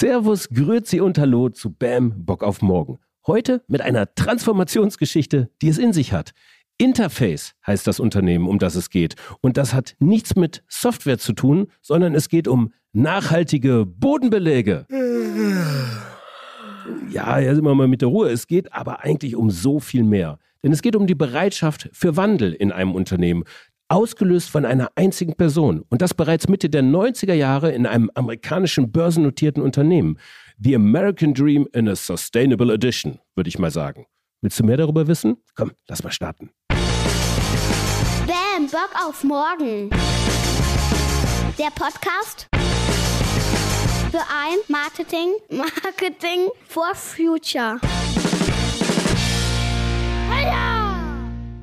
Servus, Grüezi und Hallo zu Bam, Bock auf Morgen. Heute mit einer Transformationsgeschichte, die es in sich hat. Interface heißt das Unternehmen, um das es geht. Und das hat nichts mit Software zu tun, sondern es geht um nachhaltige Bodenbeläge. Ja, sind wir mal mit der Ruhe. Es geht aber eigentlich um so viel mehr. Denn es geht um die Bereitschaft für Wandel in einem Unternehmen ausgelöst von einer einzigen Person und das bereits Mitte der 90er Jahre in einem amerikanischen börsennotierten Unternehmen. The American Dream in a Sustainable Edition, würde ich mal sagen. Willst du mehr darüber wissen? Komm, lass mal starten. Bam, Bock auf morgen. Der Podcast für ein Marketing, Marketing for Future. Heya!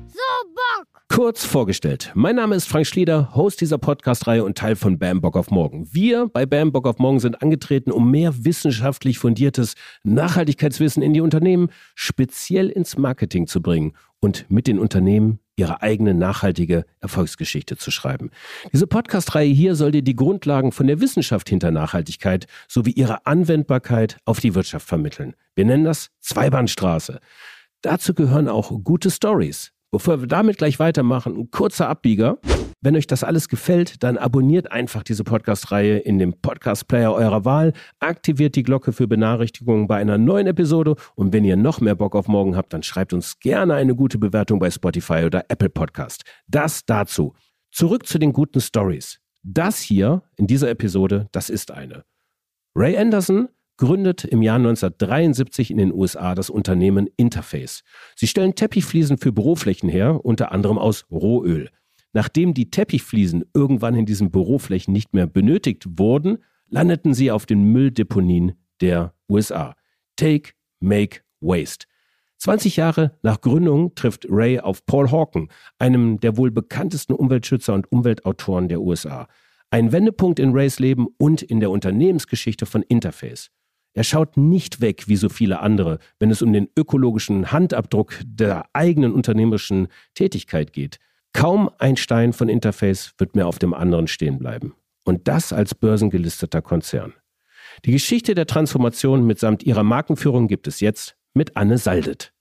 So Bock! Kurz vorgestellt. Mein Name ist Frank Schlieder, Host dieser Podcast-Reihe und Teil von Bam Bock auf Morgen. Wir bei Bam Bock auf Morgen sind angetreten, um mehr wissenschaftlich fundiertes Nachhaltigkeitswissen in die Unternehmen, speziell ins Marketing zu bringen und mit den Unternehmen ihre eigene nachhaltige Erfolgsgeschichte zu schreiben. Diese Podcast-Reihe hier soll dir die Grundlagen von der Wissenschaft hinter Nachhaltigkeit sowie ihre Anwendbarkeit auf die Wirtschaft vermitteln. Wir nennen das Zweibahnstraße. Dazu gehören auch gute Stories. Bevor wir damit gleich weitermachen, ein kurzer Abbieger. Wenn euch das alles gefällt, dann abonniert einfach diese Podcast-Reihe in dem Podcast-Player eurer Wahl, aktiviert die Glocke für Benachrichtigungen bei einer neuen Episode und wenn ihr noch mehr Bock auf morgen habt, dann schreibt uns gerne eine gute Bewertung bei Spotify oder Apple Podcast. Das dazu. Zurück zu den guten Stories. Das hier in dieser Episode, das ist eine. Ray Anderson gründet im Jahr 1973 in den USA das Unternehmen Interface. Sie stellen Teppichfliesen für Büroflächen her, unter anderem aus Rohöl. Nachdem die Teppichfliesen irgendwann in diesen Büroflächen nicht mehr benötigt wurden, landeten sie auf den Mülldeponien der USA. Take, Make, Waste. 20 Jahre nach Gründung trifft Ray auf Paul Hawken, einem der wohl bekanntesten Umweltschützer und Umweltautoren der USA. Ein Wendepunkt in Rays Leben und in der Unternehmensgeschichte von Interface. Er schaut nicht weg wie so viele andere, wenn es um den ökologischen Handabdruck der eigenen unternehmerischen Tätigkeit geht. Kaum ein Stein von Interface wird mehr auf dem anderen stehen bleiben. Und das als börsengelisteter Konzern. Die Geschichte der Transformation mitsamt ihrer Markenführung gibt es jetzt mit Anne Saldet.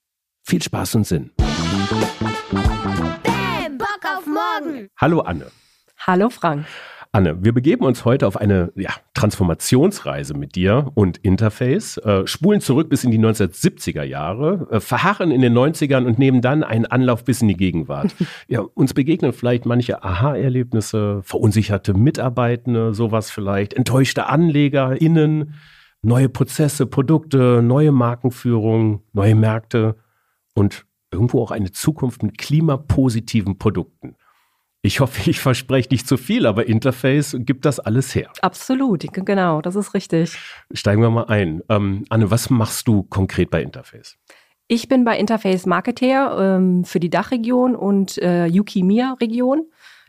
Viel Spaß und Sinn. Bam, Bock auf morgen. Hallo Anne. Hallo Frank. Anne, wir begeben uns heute auf eine ja, Transformationsreise mit dir und Interface, äh, spulen zurück bis in die 1970er Jahre, äh, verharren in den 90ern und nehmen dann einen Anlauf bis in die Gegenwart. ja, uns begegnen vielleicht manche Aha-Erlebnisse, verunsicherte Mitarbeitende, sowas vielleicht, enttäuschte AnlegerInnen, neue Prozesse, Produkte, neue Markenführung, neue Märkte und irgendwo auch eine Zukunft mit klimapositiven Produkten. Ich hoffe, ich verspreche nicht zu viel, aber Interface gibt das alles her. Absolut, genau, das ist richtig. Steigen wir mal ein. Ähm, Anne, was machst du konkret bei Interface? Ich bin bei Interface Marketer ähm, für die Dachregion und äh, Yuki-Mir-Region.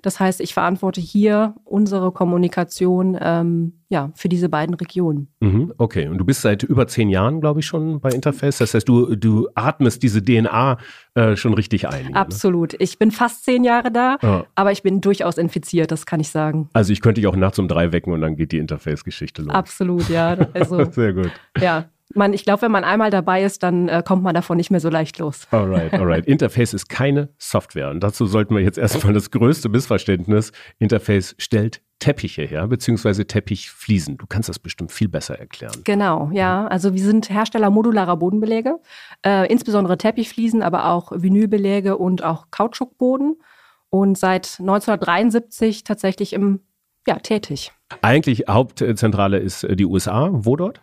Das heißt, ich verantworte hier unsere Kommunikation ähm, ja, für diese beiden Regionen. Mhm, okay, und du bist seit über zehn Jahren, glaube ich, schon bei Interface. Das heißt, du, du atmest diese DNA äh, schon richtig ein. Ne? Absolut. Ne? Ich bin fast zehn Jahre da, ja. aber ich bin durchaus infiziert, das kann ich sagen. Also ich könnte dich auch nachts um drei wecken und dann geht die Interface-Geschichte los. Absolut, ja. Also, Sehr gut. Ja, man, ich glaube, wenn man einmal dabei ist, dann äh, kommt man davon nicht mehr so leicht los. Alright, alright. Interface ist keine Software. Und dazu sollten wir jetzt erstmal das größte Missverständnis. Interface stellt Teppiche her, beziehungsweise Teppichfliesen. Du kannst das bestimmt viel besser erklären. Genau, ja. Also wir sind Hersteller modularer Bodenbeläge, äh, insbesondere Teppichfliesen, aber auch Vinylbeläge und auch Kautschukboden. Und seit 1973 tatsächlich im, ja, tätig. Eigentlich Hauptzentrale ist äh, die USA. Wo dort?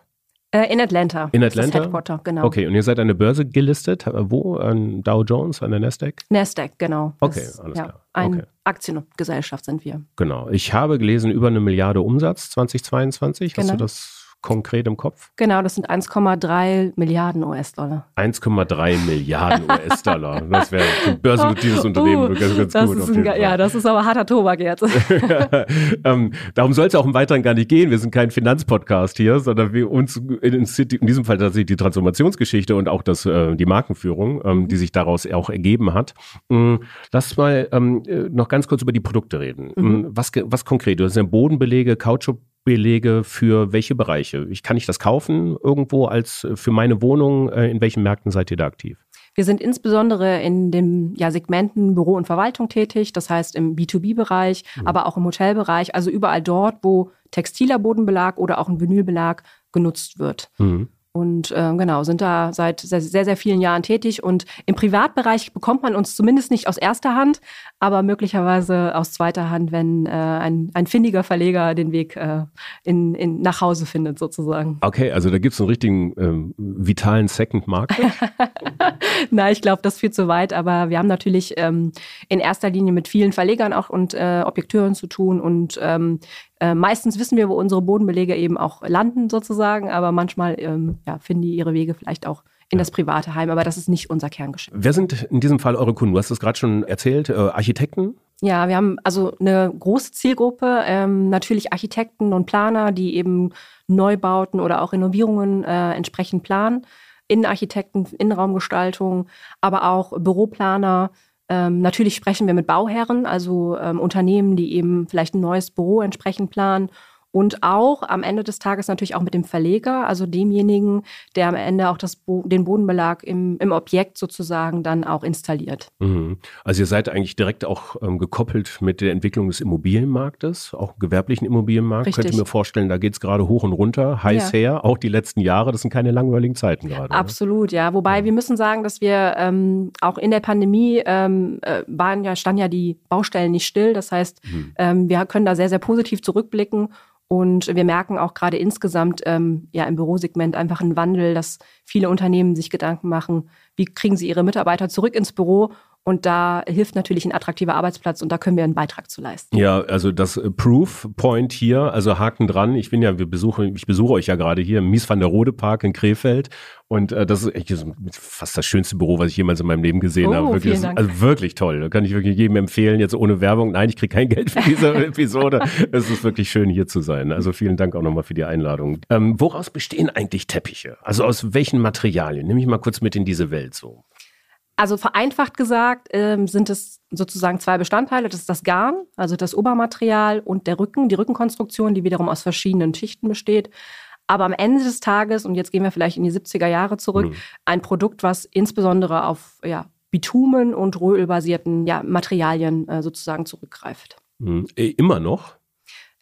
Äh, in Atlanta. In Atlanta? Das Headquarter, genau. Okay, und ihr seid an der Börse gelistet. Wo? An Dow Jones, an der Nasdaq? Nasdaq, genau. Okay, das, alles ja, klar. Eine okay. Aktiengesellschaft sind wir. Genau. Ich habe gelesen, über eine Milliarde Umsatz 2022. Genau. Hast du genau. das konkret im Kopf? Genau, das sind 1,3 Milliarden US-Dollar. 1,3 Milliarden US-Dollar. Das wäre ein börsennotiertes uh, Unternehmen ganz, ganz das gut. Ist ein, ja, das ist aber harter Tobak jetzt. ähm, darum soll es auch im Weiteren gar nicht gehen. Wir sind kein Finanzpodcast hier, sondern wir uns in, in diesem Fall tatsächlich die Transformationsgeschichte und auch das, äh, die Markenführung, ähm, die sich daraus auch ergeben hat. Ähm, lass mal ähm, äh, noch ganz kurz über die Produkte reden. Mhm. Mm, was, was konkret? Du hast ja Bodenbelege, Kautschuk Bodenbelege für welche Bereiche? Ich kann ich das kaufen irgendwo als für meine Wohnung? Äh, in welchen Märkten seid ihr da aktiv? Wir sind insbesondere in den ja, Segmenten Büro und Verwaltung tätig, das heißt im B2B-Bereich, mhm. aber auch im Hotelbereich, also überall dort, wo textiler Bodenbelag oder auch ein Vinylbelag genutzt wird. Mhm. Und äh, genau, sind da seit sehr, sehr, sehr vielen Jahren tätig. Und im Privatbereich bekommt man uns zumindest nicht aus erster Hand, aber möglicherweise aus zweiter Hand, wenn äh, ein, ein findiger Verleger den Weg äh, in, in, nach Hause findet, sozusagen. Okay, also da gibt es einen richtigen ähm, vitalen Second Market. Nein, ich glaube, das führt zu weit, aber wir haben natürlich ähm, in erster Linie mit vielen Verlegern auch und äh, Objekteuren zu tun und ähm, äh, meistens wissen wir, wo unsere Bodenbelege eben auch landen sozusagen, aber manchmal ähm, ja, finden die ihre Wege vielleicht auch in das private Heim, aber das ist nicht unser Kerngeschäft. Wer sind in diesem Fall eure Kunden? Du hast es gerade schon erzählt, äh, Architekten? Ja, wir haben also eine große Zielgruppe, ähm, natürlich Architekten und Planer, die eben Neubauten oder auch Renovierungen äh, entsprechend planen. Innenarchitekten, Innenraumgestaltung, aber auch Büroplaner, ähm, natürlich sprechen wir mit Bauherren, also ähm, Unternehmen, die eben vielleicht ein neues Büro entsprechend planen und auch am Ende des Tages natürlich auch mit dem Verleger, also demjenigen, der am Ende auch das Bo den Bodenbelag im, im Objekt sozusagen dann auch installiert. Mhm. Also ihr seid eigentlich direkt auch ähm, gekoppelt mit der Entwicklung des Immobilienmarktes, auch gewerblichen Immobilienmarkt. Richtig. Könnt ihr mir vorstellen, da geht es gerade hoch und runter, heiß ja. her, auch die letzten Jahre. Das sind keine langweiligen Zeiten gerade. Absolut, oder? ja. Wobei ja. wir müssen sagen, dass wir ähm, auch in der Pandemie ähm, äh, waren ja, standen ja die Baustellen nicht still. Das heißt, mhm. ähm, wir können da sehr, sehr positiv zurückblicken und wir merken auch gerade insgesamt ähm, ja im Bürosegment einfach einen Wandel, dass viele Unternehmen sich Gedanken machen, wie kriegen sie ihre Mitarbeiter zurück ins Büro und da hilft natürlich ein attraktiver Arbeitsplatz und da können wir einen Beitrag zu leisten. Ja, also das äh, Proof Point hier, also Haken dran. Ich bin ja, wir besuchen, ich besuche euch ja gerade hier im Mies van der Rode Park in Krefeld und äh, das ist echt fast das schönste Büro, was ich jemals in meinem Leben gesehen oh, habe. Wirklich, das, also wirklich toll. Da kann ich wirklich jedem empfehlen, jetzt ohne Werbung. Nein, ich kriege kein Geld für diese Episode. es ist wirklich schön hier zu sein. Also vielen Dank auch nochmal für die Einladung. Ähm, woraus bestehen eigentlich Teppiche? Also aus welchen Materialien? Nimm mich mal kurz mit in diese Welt so. Also vereinfacht gesagt ähm, sind es sozusagen zwei Bestandteile. Das ist das Garn, also das Obermaterial und der Rücken, die Rückenkonstruktion, die wiederum aus verschiedenen Schichten besteht. Aber am Ende des Tages, und jetzt gehen wir vielleicht in die 70er Jahre zurück, mhm. ein Produkt, was insbesondere auf ja, Bitumen und Rohölbasierten ja, Materialien äh, sozusagen zurückgreift. Mhm. Immer noch?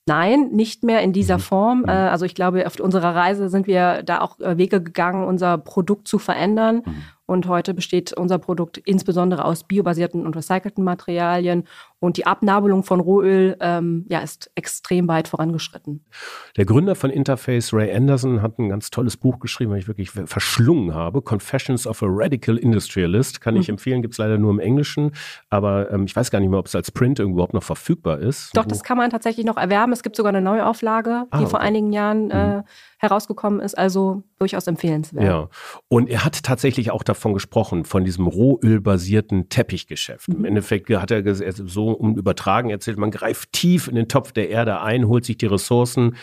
Nein, nicht mehr in dieser mhm. Form. Mhm. Äh, also ich glaube, auf unserer Reise sind wir da auch äh, Wege gegangen, unser Produkt zu verändern. Und heute besteht unser Produkt insbesondere aus biobasierten und recycelten Materialien. Und die Abnabelung von Rohöl ähm, ja, ist extrem weit vorangeschritten. Der Gründer von Interface, Ray Anderson, hat ein ganz tolles Buch geschrieben, das ich wirklich verschlungen habe. Confessions of a Radical Industrialist. Kann ich mhm. empfehlen, gibt es leider nur im Englischen. Aber ähm, ich weiß gar nicht mehr, ob es als Print überhaupt noch verfügbar ist. Doch, das kann man tatsächlich noch erwerben. Es gibt sogar eine Neuauflage, die ah, okay. vor einigen Jahren äh, mhm herausgekommen ist. Also durchaus empfehlenswert. Ja, und er hat tatsächlich auch davon gesprochen, von diesem rohölbasierten Teppichgeschäft. Mhm. Im Endeffekt hat er so um übertragen erzählt, man greift tief in den Topf der Erde ein, holt sich die Ressourcen.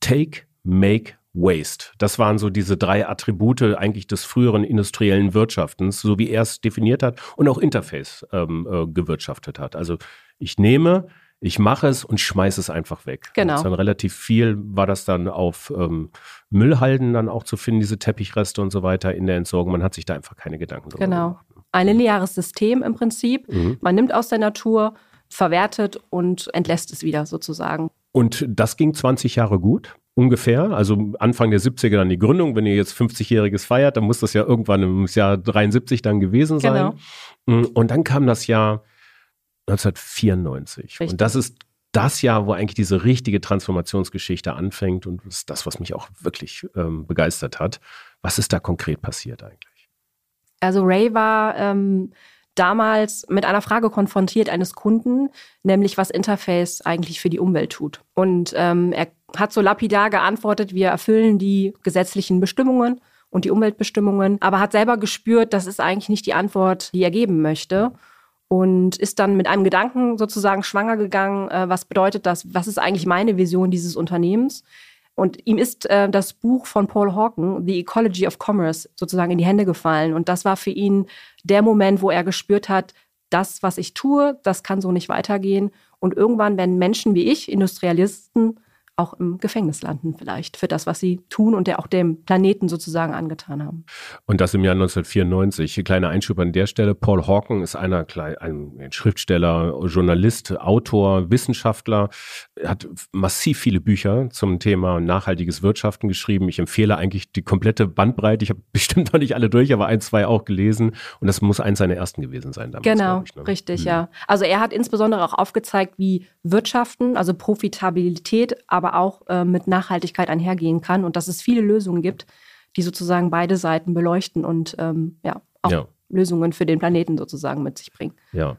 Take, make, Waste. Das waren so diese drei Attribute eigentlich des früheren industriellen Wirtschaftens, so wie er es definiert hat und auch Interface ähm, äh, gewirtschaftet hat. Also ich nehme, ich mache es und schmeiße es einfach weg. Genau. dann relativ viel war das dann auf ähm, Müllhalden dann auch zu finden, diese Teppichreste und so weiter in der Entsorgung. Man hat sich da einfach keine Gedanken drüber genau. gemacht. Genau. Ein lineares System im Prinzip. Mhm. Man nimmt aus der Natur, verwertet und entlässt es wieder sozusagen. Und das ging 20 Jahre gut? ungefähr, also Anfang der 70er dann die Gründung. Wenn ihr jetzt 50-jähriges feiert, dann muss das ja irgendwann im Jahr 73 dann gewesen sein. Genau. Und dann kam das Jahr 1994. Richtig. Und das ist das Jahr, wo eigentlich diese richtige Transformationsgeschichte anfängt und das ist das, was mich auch wirklich ähm, begeistert hat. Was ist da konkret passiert eigentlich? Also Ray war ähm, damals mit einer Frage konfrontiert eines Kunden, nämlich was Interface eigentlich für die Umwelt tut. Und ähm, er hat so lapidar geantwortet, wir erfüllen die gesetzlichen Bestimmungen und die Umweltbestimmungen, aber hat selber gespürt, das ist eigentlich nicht die Antwort, die er geben möchte und ist dann mit einem Gedanken sozusagen schwanger gegangen, äh, was bedeutet das, was ist eigentlich meine Vision dieses Unternehmens. Und ihm ist äh, das Buch von Paul Hawken, The Ecology of Commerce, sozusagen in die Hände gefallen. Und das war für ihn der Moment, wo er gespürt hat, das, was ich tue, das kann so nicht weitergehen. Und irgendwann werden Menschen wie ich, Industrialisten, auch im Gefängnis landen vielleicht für das, was sie tun und der auch dem Planeten sozusagen angetan haben. Und das im Jahr 1994. Kleiner Einschub an der Stelle. Paul Hawken ist einer, ein Schriftsteller, Journalist, Autor, Wissenschaftler, hat massiv viele Bücher zum Thema nachhaltiges Wirtschaften geschrieben. Ich empfehle eigentlich die komplette Bandbreite. Ich habe bestimmt noch nicht alle durch, aber ein, zwei auch gelesen. Und das muss eins seiner ersten gewesen sein damals. Genau, ich, ne? richtig, mhm. ja. Also er hat insbesondere auch aufgezeigt, wie Wirtschaften, also Profitabilität, aber auch äh, mit Nachhaltigkeit einhergehen kann und dass es viele Lösungen gibt, die sozusagen beide Seiten beleuchten und ähm, ja, auch ja. Lösungen für den Planeten sozusagen mit sich bringen. Ja,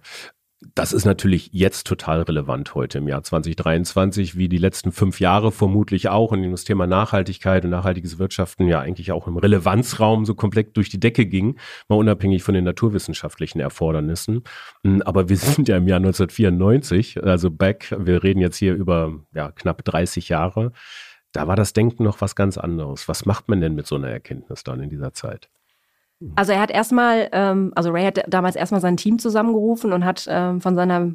das ist natürlich jetzt total relevant heute im Jahr 2023, wie die letzten fünf Jahre vermutlich auch, in dem das Thema Nachhaltigkeit und nachhaltiges Wirtschaften ja eigentlich auch im Relevanzraum so komplett durch die Decke ging, mal unabhängig von den naturwissenschaftlichen Erfordernissen. Hm, aber wir sind ja im Jahr 1994, also back, wir reden jetzt hier über ja, knapp 30 Jahre. Da war das Denken noch was ganz anderes. Was macht man denn mit so einer Erkenntnis dann in dieser Zeit? Also er hat erstmal, ähm, also Ray hat damals erstmal sein Team zusammengerufen und hat ähm, von seiner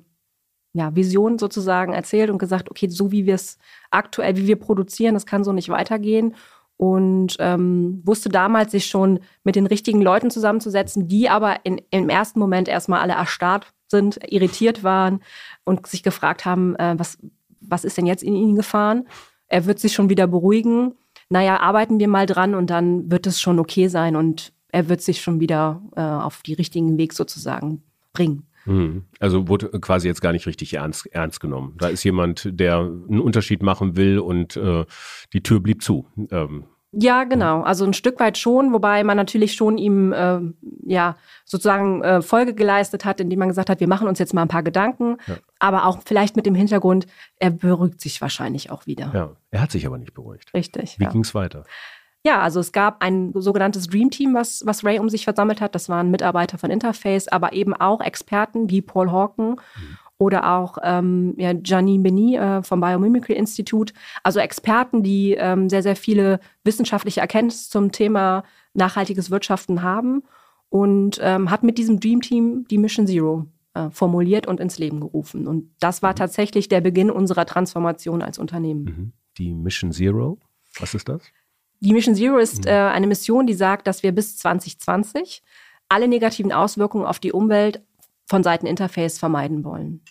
ja, Vision sozusagen erzählt und gesagt, okay, so wie wir es aktuell, wie wir produzieren, das kann so nicht weitergehen. Und ähm, wusste damals, sich schon mit den richtigen Leuten zusammenzusetzen, die aber in, im ersten Moment erstmal alle erstarrt sind, irritiert waren und sich gefragt haben, äh, was, was ist denn jetzt in ihn gefahren? Er wird sich schon wieder beruhigen. Naja, arbeiten wir mal dran und dann wird es schon okay sein. Und er wird sich schon wieder äh, auf die richtigen Weg sozusagen bringen. Mhm. Also wurde quasi jetzt gar nicht richtig ernst, ernst genommen. Da ist jemand, der einen Unterschied machen will und äh, die Tür blieb zu. Ähm. Ja, genau. Also ein Stück weit schon, wobei man natürlich schon ihm äh, ja sozusagen äh, Folge geleistet hat, indem man gesagt hat, wir machen uns jetzt mal ein paar Gedanken, ja. aber auch vielleicht mit dem Hintergrund, er beruhigt sich wahrscheinlich auch wieder. Ja, er hat sich aber nicht beruhigt. Richtig. Wie ja. ging es weiter? Ja, also es gab ein sogenanntes Dream Team, was, was Ray um sich versammelt hat. Das waren Mitarbeiter von Interface, aber eben auch Experten wie Paul Hawken mhm. oder auch ähm, ja, Janine Beni äh, vom Biomimicry Institute. Also Experten, die ähm, sehr, sehr viele wissenschaftliche Erkenntnisse zum Thema nachhaltiges Wirtschaften haben und ähm, hat mit diesem Dream Team die Mission Zero äh, formuliert und ins Leben gerufen. Und das war mhm. tatsächlich der Beginn unserer Transformation als Unternehmen. Mhm. Die Mission Zero, was ist das? Die Mission Zero ist mhm. äh, eine Mission, die sagt, dass wir bis 2020 alle negativen Auswirkungen auf die Umwelt von Seiten Interface vermeiden wollen.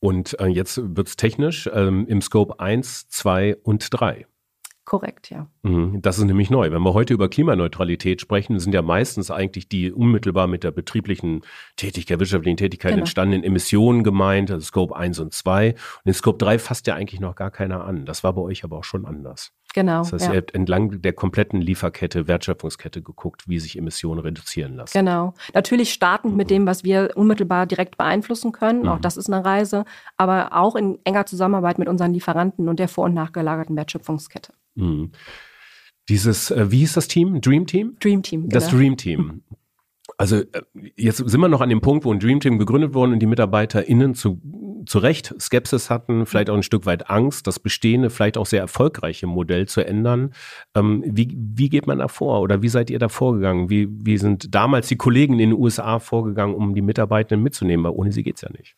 Und äh, jetzt wird es technisch ähm, im Scope 1, 2 und 3. Korrekt, ja. Mhm, das ist nämlich neu. Wenn wir heute über Klimaneutralität sprechen, sind ja meistens eigentlich die unmittelbar mit der betrieblichen Tätigkeit, wirtschaftlichen Tätigkeit genau. entstandenen Emissionen gemeint, also Scope 1 und 2. Und den Scope 3 fasst ja eigentlich noch gar keiner an. Das war bei euch aber auch schon anders. Genau. Das heißt, ja. ihr habt entlang der kompletten Lieferkette, Wertschöpfungskette geguckt, wie sich Emissionen reduzieren lassen. Genau. Natürlich startend mhm. mit dem, was wir unmittelbar direkt beeinflussen können. Mhm. Auch das ist eine Reise. Aber auch in enger Zusammenarbeit mit unseren Lieferanten und der vor- und nachgelagerten Wertschöpfungskette. Mhm. Dieses, äh, wie hieß das Team? Dream Team? Dream Team. Genau. Das Dream Team. Also äh, jetzt sind wir noch an dem Punkt, wo ein Dream Team gegründet wurde und die MitarbeiterInnen zu, zu Recht Skepsis hatten, vielleicht auch ein Stück weit Angst, das bestehende, vielleicht auch sehr erfolgreiche Modell zu ändern. Ähm, wie, wie geht man da vor oder wie seid ihr da vorgegangen? Wie, wie sind damals die Kollegen in den USA vorgegangen, um die Mitarbeitenden mitzunehmen? Weil ohne sie geht's ja nicht.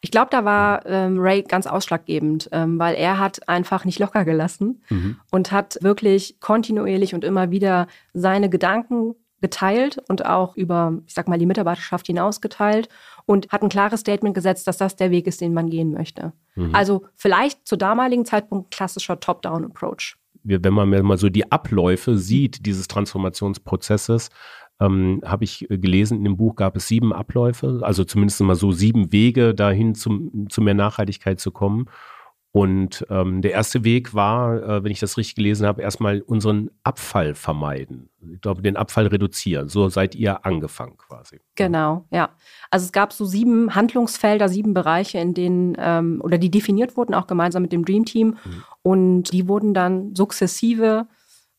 Ich glaube, da war ähm, Ray ganz ausschlaggebend, ähm, weil er hat einfach nicht locker gelassen mhm. und hat wirklich kontinuierlich und immer wieder seine Gedanken geteilt und auch über, ich sag mal, die Mitarbeiterschaft hinaus geteilt und hat ein klares Statement gesetzt, dass das der Weg ist, den man gehen möchte. Mhm. Also vielleicht zu damaligen Zeitpunkt klassischer Top-Down-Approach. Wenn man mal so die Abläufe sieht dieses Transformationsprozesses, ähm, habe ich äh, gelesen, in dem Buch gab es sieben Abläufe, also zumindest mal so sieben Wege dahin zum, zu mehr Nachhaltigkeit zu kommen. Und ähm, der erste Weg war, äh, wenn ich das richtig gelesen habe, erstmal unseren Abfall vermeiden. Ich glaube, den Abfall reduzieren. So seid ihr angefangen quasi. Genau, ja. Also es gab so sieben Handlungsfelder, sieben Bereiche, in denen, ähm, oder die definiert wurden, auch gemeinsam mit dem Dream Team. Mhm. Und die wurden dann sukzessive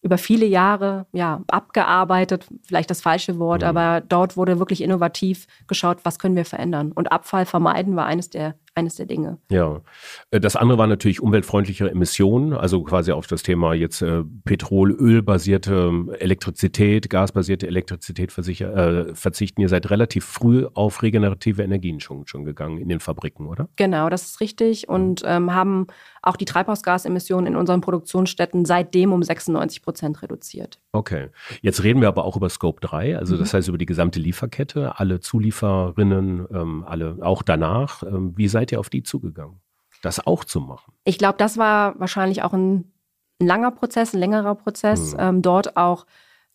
über viele Jahre ja, abgearbeitet, vielleicht das falsche Wort, mhm. aber dort wurde wirklich innovativ geschaut, was können wir verändern. Und Abfall vermeiden war eines der, eines der Dinge. Ja, äh, das andere war natürlich umweltfreundlichere Emissionen, also quasi auf das Thema jetzt äh, Petrol, Ölbasierte Elektrizität, gasbasierte Elektrizität äh, verzichten. Ihr seid relativ früh auf regenerative Energien schon, schon gegangen in den Fabriken, oder? Genau, das ist richtig und ähm, haben auch die Treibhausgasemissionen in unseren Produktionsstätten seitdem um 96 Prozent reduziert. Okay, jetzt reden wir aber auch über Scope 3, also mhm. das heißt über die gesamte Lieferkette, alle Zulieferinnen, ähm, alle auch danach. Ähm, wie seid ihr auf die zugegangen, das auch zu machen? Ich glaube, das war wahrscheinlich auch ein, ein langer Prozess, ein längerer Prozess, mhm. ähm, dort auch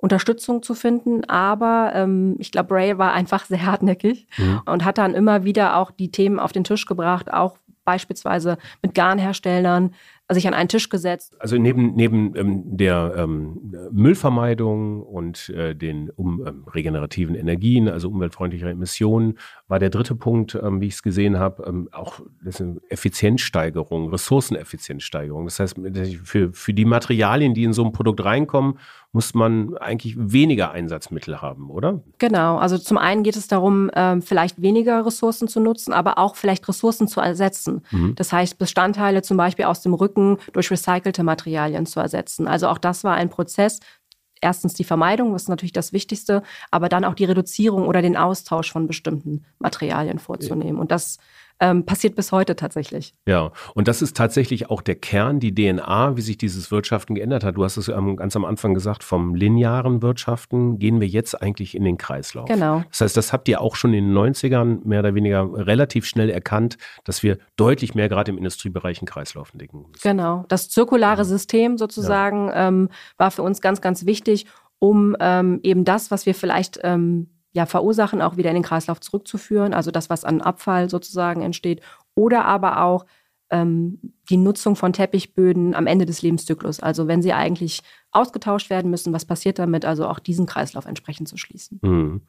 Unterstützung zu finden. Aber ähm, ich glaube, Ray war einfach sehr hartnäckig mhm. und hat dann immer wieder auch die Themen auf den Tisch gebracht, auch beispielsweise mit Garnherstellern, sich an einen Tisch gesetzt. Also neben, neben ähm, der ähm, Müllvermeidung und äh, den um, ähm, regenerativen Energien, also umweltfreundlichere Emissionen, war der dritte Punkt, ähm, wie ich es gesehen habe, ähm, auch Effizienzsteigerung, Ressourceneffizienzsteigerung. Das heißt, für, für die Materialien, die in so ein Produkt reinkommen, muss man eigentlich weniger Einsatzmittel haben, oder? Genau. Also zum einen geht es darum, ähm, vielleicht weniger Ressourcen zu nutzen, aber auch vielleicht Ressourcen zu ersetzen. Mhm. Das heißt, Bestandteile zum Beispiel aus dem Rücken durch recycelte Materialien zu ersetzen. Also auch das war ein Prozess, erstens die Vermeidung, was ist natürlich das Wichtigste, aber dann auch die Reduzierung oder den Austausch von bestimmten Materialien vorzunehmen. Und das ähm, passiert bis heute tatsächlich. Ja, und das ist tatsächlich auch der Kern, die DNA, wie sich dieses Wirtschaften geändert hat. Du hast es ganz am Anfang gesagt, vom linearen Wirtschaften gehen wir jetzt eigentlich in den Kreislauf. Genau. Das heißt, das habt ihr auch schon in den 90ern mehr oder weniger relativ schnell erkannt, dass wir deutlich mehr gerade im Industriebereich in Kreislaufen denken müssen. Genau. Das zirkulare System sozusagen ja. ähm, war für uns ganz, ganz wichtig um ähm, eben das, was wir vielleicht ähm, ja, verursachen, auch wieder in den Kreislauf zurückzuführen, also das, was an Abfall sozusagen entsteht, oder aber auch ähm, die Nutzung von Teppichböden am Ende des Lebenszyklus. Also wenn sie eigentlich ausgetauscht werden müssen, was passiert damit? Also auch diesen Kreislauf entsprechend zu schließen. Mhm.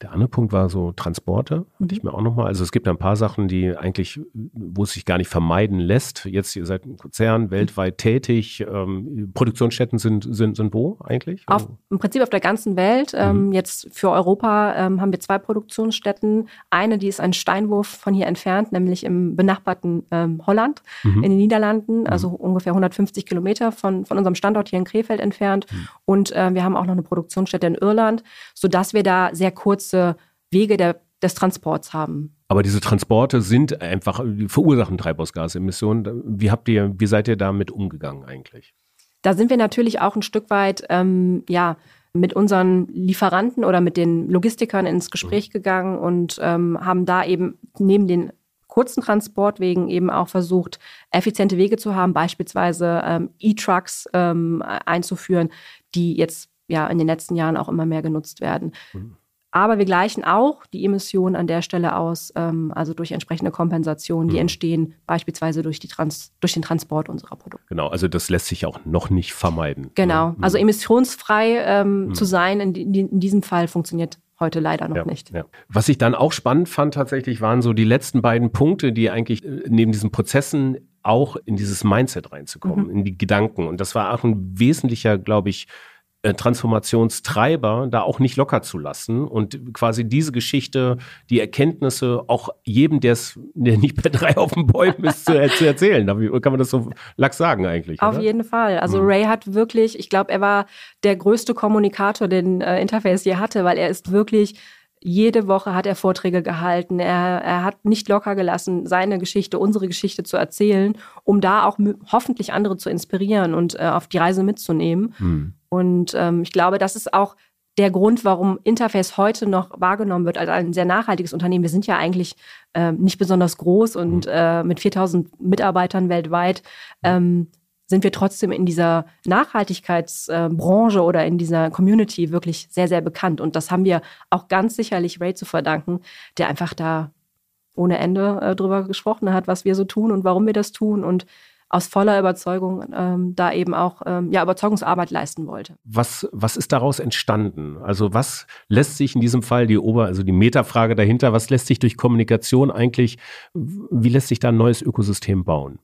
Der andere Punkt war so Transporte, hatte ich mhm. mir auch nochmal. Also es gibt ein paar Sachen, die eigentlich, wo es sich gar nicht vermeiden lässt. Jetzt, ihr seid ein Konzern, weltweit tätig. Ähm, Produktionsstätten sind, sind, sind wo eigentlich? Auf, Im Prinzip auf der ganzen Welt. Ähm, mhm. Jetzt für Europa ähm, haben wir zwei Produktionsstätten. Eine, die ist ein Steinwurf von hier entfernt, nämlich im benachbarten ähm, Holland mhm. in den Niederlanden, also mhm. ungefähr 150 Kilometer von, von unserem Standort hier in Krefeld entfernt. Mhm. Und äh, wir haben auch noch eine Produktionsstätte in Irland, sodass wir da sehr kurz kurze Wege der, des Transports haben. Aber diese Transporte sind einfach, verursachen Treibhausgasemissionen. Wie habt ihr, wie seid ihr damit umgegangen eigentlich? Da sind wir natürlich auch ein Stück weit, ähm, ja, mit unseren Lieferanten oder mit den Logistikern ins Gespräch mhm. gegangen und ähm, haben da eben neben den kurzen Transportwegen eben auch versucht, effiziente Wege zu haben, beispielsweise ähm, E-Trucks ähm, einzuführen, die jetzt ja in den letzten Jahren auch immer mehr genutzt werden. Mhm. Aber wir gleichen auch die Emissionen an der Stelle aus, ähm, also durch entsprechende Kompensationen, die mhm. entstehen beispielsweise durch, die Trans durch den Transport unserer Produkte. Genau, also das lässt sich auch noch nicht vermeiden. Genau, mhm. also emissionsfrei ähm, mhm. zu sein in, in, diesem Fall funktioniert heute leider noch ja, nicht. Ja. Was ich dann auch spannend fand tatsächlich, waren so die letzten beiden Punkte, die eigentlich äh, neben diesen Prozessen auch in dieses Mindset reinzukommen, mhm. in die Gedanken. Und das war auch ein wesentlicher, glaube ich, Transformationstreiber da auch nicht locker zu lassen und quasi diese Geschichte, die Erkenntnisse auch jedem, der nicht bei drei auf den Bäumen ist, zu, zu erzählen. Kann man das so lax sagen eigentlich? Auf oder? jeden Fall. Also mhm. Ray hat wirklich, ich glaube, er war der größte Kommunikator, den äh, Interface je hatte, weil er ist wirklich jede Woche hat er Vorträge gehalten. Er, er hat nicht locker gelassen, seine Geschichte, unsere Geschichte zu erzählen, um da auch hoffentlich andere zu inspirieren und äh, auf die Reise mitzunehmen. Mhm. Und ähm, ich glaube, das ist auch der Grund, warum Interface heute noch wahrgenommen wird als ein sehr nachhaltiges Unternehmen. Wir sind ja eigentlich äh, nicht besonders groß und mhm. äh, mit 4000 Mitarbeitern weltweit ähm, sind wir trotzdem in dieser Nachhaltigkeitsbranche äh, oder in dieser Community wirklich sehr, sehr bekannt. Und das haben wir auch ganz sicherlich Ray zu verdanken, der einfach da ohne Ende äh, drüber gesprochen hat, was wir so tun und warum wir das tun und aus voller Überzeugung ähm, da eben auch ähm, ja, Überzeugungsarbeit leisten wollte. Was, was ist daraus entstanden? Also was lässt sich in diesem Fall die Ober, also die Metafrage dahinter, was lässt sich durch Kommunikation eigentlich, wie lässt sich da ein neues Ökosystem bauen?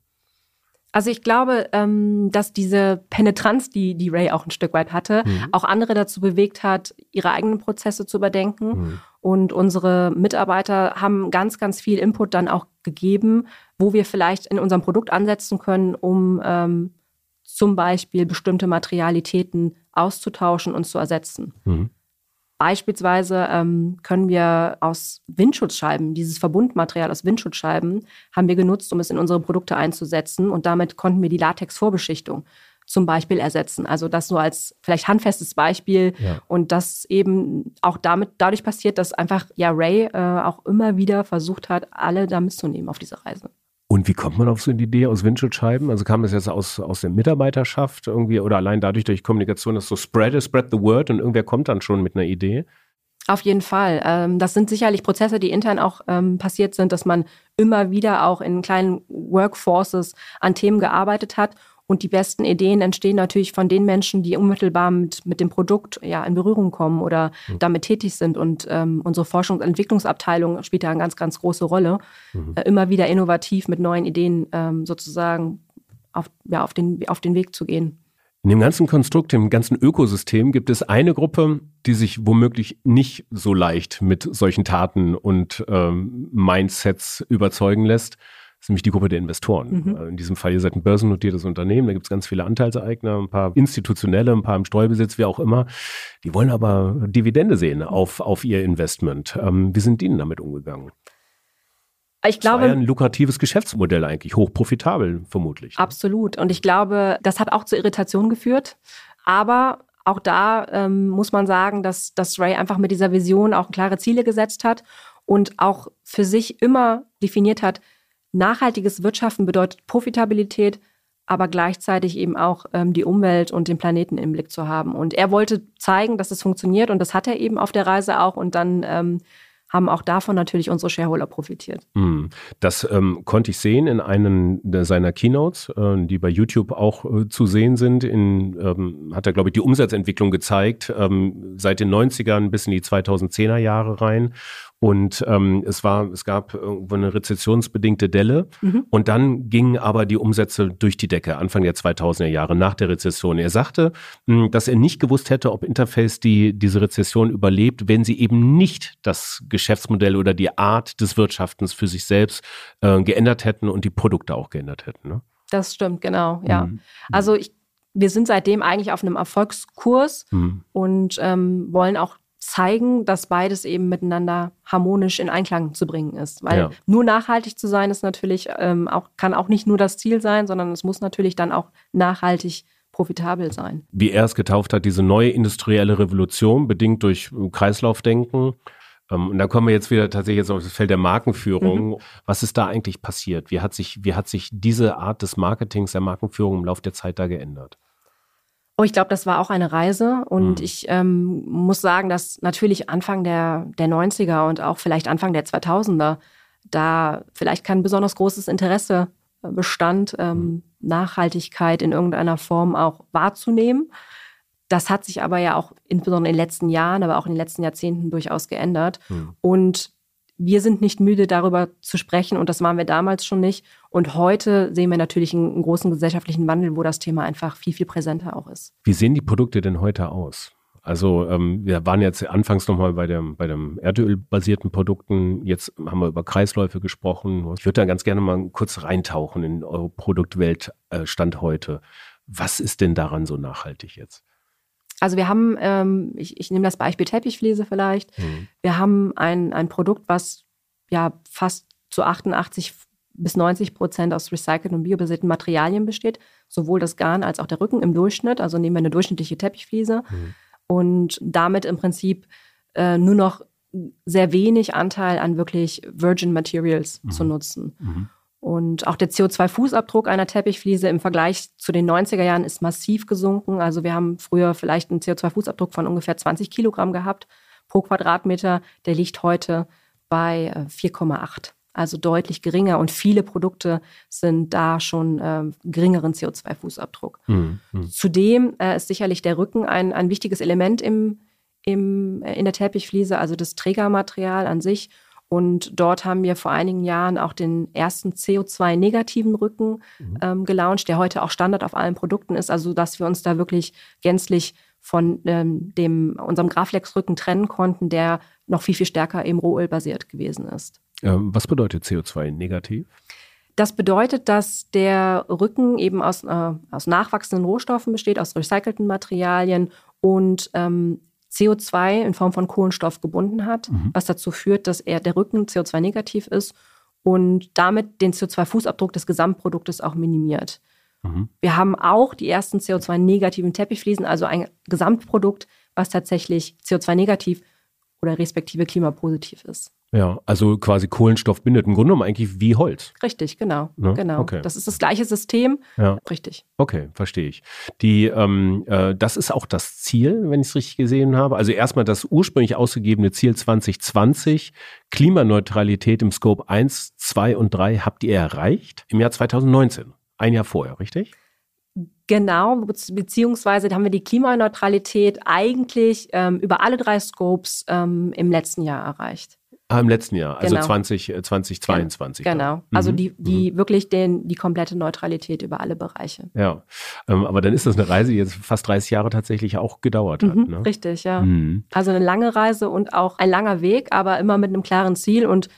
Also ich glaube, ähm, dass diese Penetranz, die, die Ray auch ein Stück weit hatte, mhm. auch andere dazu bewegt hat, ihre eigenen Prozesse zu überdenken. Mhm. Und unsere Mitarbeiter haben ganz, ganz viel Input dann auch gegeben, wo wir vielleicht in unserem Produkt ansetzen können, um ähm, zum Beispiel bestimmte Materialitäten auszutauschen und zu ersetzen. Mhm. Beispielsweise ähm, können wir aus Windschutzscheiben, dieses Verbundmaterial aus Windschutzscheiben, haben wir genutzt, um es in unsere Produkte einzusetzen. Und damit konnten wir die Latexvorbeschichtung zum Beispiel ersetzen. Also das nur als vielleicht handfestes Beispiel. Ja. Und das eben auch damit dadurch passiert, dass einfach ja Ray äh, auch immer wieder versucht hat, alle da mitzunehmen auf diese Reise. Und wie kommt man auf so eine Idee aus Windschutzscheiben? Also kam das jetzt aus, aus der Mitarbeiterschaft irgendwie oder allein dadurch durch Kommunikation, dass so spread, spread the word und irgendwer kommt dann schon mit einer Idee? Auf jeden Fall. Ähm, das sind sicherlich Prozesse, die intern auch ähm, passiert sind, dass man immer wieder auch in kleinen Workforces an Themen gearbeitet hat und die besten Ideen entstehen natürlich von den Menschen, die unmittelbar mit, mit dem Produkt ja, in Berührung kommen oder mhm. damit tätig sind. Und ähm, unsere Forschungs- und Entwicklungsabteilung spielt da eine ganz, ganz große Rolle. Mhm. Äh, immer wieder innovativ mit neuen Ideen ähm, sozusagen auf, ja, auf, den, auf den Weg zu gehen. In dem ganzen Konstrukt, im ganzen Ökosystem gibt es eine Gruppe, die sich womöglich nicht so leicht mit solchen Taten und ähm, Mindsets überzeugen lässt. Das ist nämlich die Gruppe der Investoren. Mhm. Äh, in diesem Fall, ihr seid ein börsennotiertes Unternehmen, da gibt es ganz viele Anteilseigner, ein paar institutionelle, ein paar im Streubesitz, wie auch immer. Die wollen aber Dividende sehen auf, auf ihr Investment. Ähm, wie sind die denn damit umgegangen? Ich glaube, das war ja ein lukratives Geschäftsmodell eigentlich, hochprofitabel vermutlich. Ne? Absolut. Und ich glaube, das hat auch zu Irritationen geführt. Aber auch da ähm, muss man sagen, dass, dass Ray einfach mit dieser Vision auch klare Ziele gesetzt hat und auch für sich immer definiert hat, nachhaltiges Wirtschaften bedeutet Profitabilität, aber gleichzeitig eben auch ähm, die Umwelt und den Planeten im Blick zu haben. Und er wollte zeigen, dass es funktioniert und das hat er eben auf der Reise auch. Und dann ähm, haben auch davon natürlich unsere Shareholder profitiert. Hm. Das ähm, konnte ich sehen in einem seiner Keynotes, äh, die bei YouTube auch äh, zu sehen sind. In, ähm, hat er, glaube ich, die Umsatzentwicklung gezeigt, ähm, seit den 90ern bis in die 2010er Jahre rein. Und ähm, es war, es gab irgendwo eine rezessionsbedingte Delle mhm. und dann gingen aber die Umsätze durch die Decke Anfang der 2000er Jahre nach der Rezession. Er sagte, hm, dass er nicht gewusst hätte, ob Interface die diese Rezession überlebt, wenn sie eben nicht das Geschäftsmodell oder die Art des Wirtschaftens für sich selbst äh, geändert hätten und die Produkte auch geändert hätten. Ne? Das stimmt, genau, ja. Mhm. Also ich wir sind seitdem eigentlich auf einem Erfolgskurs mhm. und ähm, wollen auch zeigen, dass beides eben miteinander harmonisch in Einklang zu bringen ist. Weil ja. nur nachhaltig zu sein ist natürlich ähm, auch, kann auch nicht nur das Ziel sein, sondern es muss natürlich dann auch nachhaltig profitabel sein. Wie er es getauft hat, diese neue industrielle Revolution, bedingt durch Kreislaufdenken. Ähm, und da kommen wir jetzt wieder tatsächlich jetzt auf das Feld der Markenführung. Mhm. Was ist da eigentlich passiert? Wie hat sich, wie hat sich diese Art des Marketings, der Markenführung im Laufe der Zeit da geändert? Oh, ich glaube, das war auch eine Reise und mhm. ich ähm, muss sagen, dass natürlich Anfang der, der 90er und auch vielleicht Anfang der 2000er da vielleicht kein besonders großes Interesse äh, bestand, ähm, mhm. Nachhaltigkeit in irgendeiner Form auch wahrzunehmen. Das hat sich aber ja auch insbesondere in den letzten Jahren, aber auch in den letzten Jahrzehnten durchaus geändert. Mhm. Und wir sind nicht müde, darüber zu sprechen und das waren wir damals schon nicht. Und heute sehen wir natürlich einen, großen gesellschaftlichen Wandel, wo das Thema einfach viel, viel präsenter auch ist. Wie sehen die Produkte denn heute aus? Also ähm, wir waren jetzt anfangs nochmal bei dem, bei dem Erdölbasierten Produkten, jetzt haben wir über Kreisläufe gesprochen. Ich würde da ganz gerne mal kurz reintauchen in eure Produktwelt äh, heute. Was ist denn daran so nachhaltig jetzt? Also wir haben, ähm, ich, ich nehme das Beispiel Teppichfliese vielleicht. Mhm. Wir haben ein, ein Produkt, was ja fast zu 88 bis 90 Prozent aus recycelten und biobasierten Materialien besteht, sowohl das Garn als auch der Rücken im Durchschnitt. Also nehmen wir eine durchschnittliche Teppichfliese mhm. und damit im Prinzip äh, nur noch sehr wenig Anteil an wirklich Virgin Materials mhm. zu nutzen. Und auch der CO2-Fußabdruck einer Teppichfliese im Vergleich zu den 90er Jahren ist massiv gesunken. Also wir haben früher vielleicht einen CO2-Fußabdruck von ungefähr 20 Kilogramm gehabt pro Quadratmeter. Der liegt heute bei 4,8. Äh, also deutlich geringer. Und viele Produkte sind da schon äh, geringeren CO2-Fußabdruck. Mhm. Zudem äh, ist sicherlich der Rücken ein, ein wichtiges Element im, im, äh, in der Teppichfliese, also das Trägermaterial an sich. Und dort haben wir vor einigen Jahren auch den ersten CO2-negativen Rücken mhm. ähm, gelauncht, der heute auch Standard auf allen Produkten ist, also dass wir uns da wirklich gänzlich von ähm, dem, unserem Graflex-Rücken trennen konnten, der noch viel, viel stärker eben rohölbasiert gewesen ist. Ähm, was bedeutet CO2 negativ? Das bedeutet, dass der Rücken eben aus, äh, aus nachwachsenden Rohstoffen besteht, aus recycelten Materialien und ähm, CO2 in Form von Kohlenstoff gebunden hat, mhm. was dazu führt, dass er der Rücken CO2-negativ ist und damit den CO2-Fußabdruck des Gesamtproduktes auch minimiert. Mhm. Wir haben auch die ersten CO2-negativen Teppichfliesen, also ein Gesamtprodukt, was tatsächlich CO2-negativ oder respektive klimapositiv ist. Ja, also quasi Kohlenstoff bindet im Grunde genommen eigentlich wie Holz. Richtig, genau. Ne? genau. Okay. Das ist das gleiche System. Ja. Richtig. Okay, verstehe ich. Die, ähm, äh, das ist auch das Ziel, wenn ich es richtig gesehen habe. Also erstmal das ursprünglich ausgegebene Ziel 2020, Klimaneutralität im Scope 1, 2 und 3 habt ihr erreicht im Jahr 2019. Ein Jahr vorher, richtig? Genau, beziehungsweise haben wir die Klimaneutralität eigentlich ähm, über alle drei Scopes ähm, im letzten Jahr erreicht. Ah, im letzten Jahr, also genau. 20, 2022. Äh, genau, mhm. also die, die mhm. wirklich den, die komplette Neutralität über alle Bereiche. Ja, ähm, aber dann ist das eine Reise, die jetzt fast 30 Jahre tatsächlich auch gedauert hat. Mhm, ne? Richtig, ja. Mhm. Also eine lange Reise und auch ein langer Weg, aber immer mit einem klaren Ziel und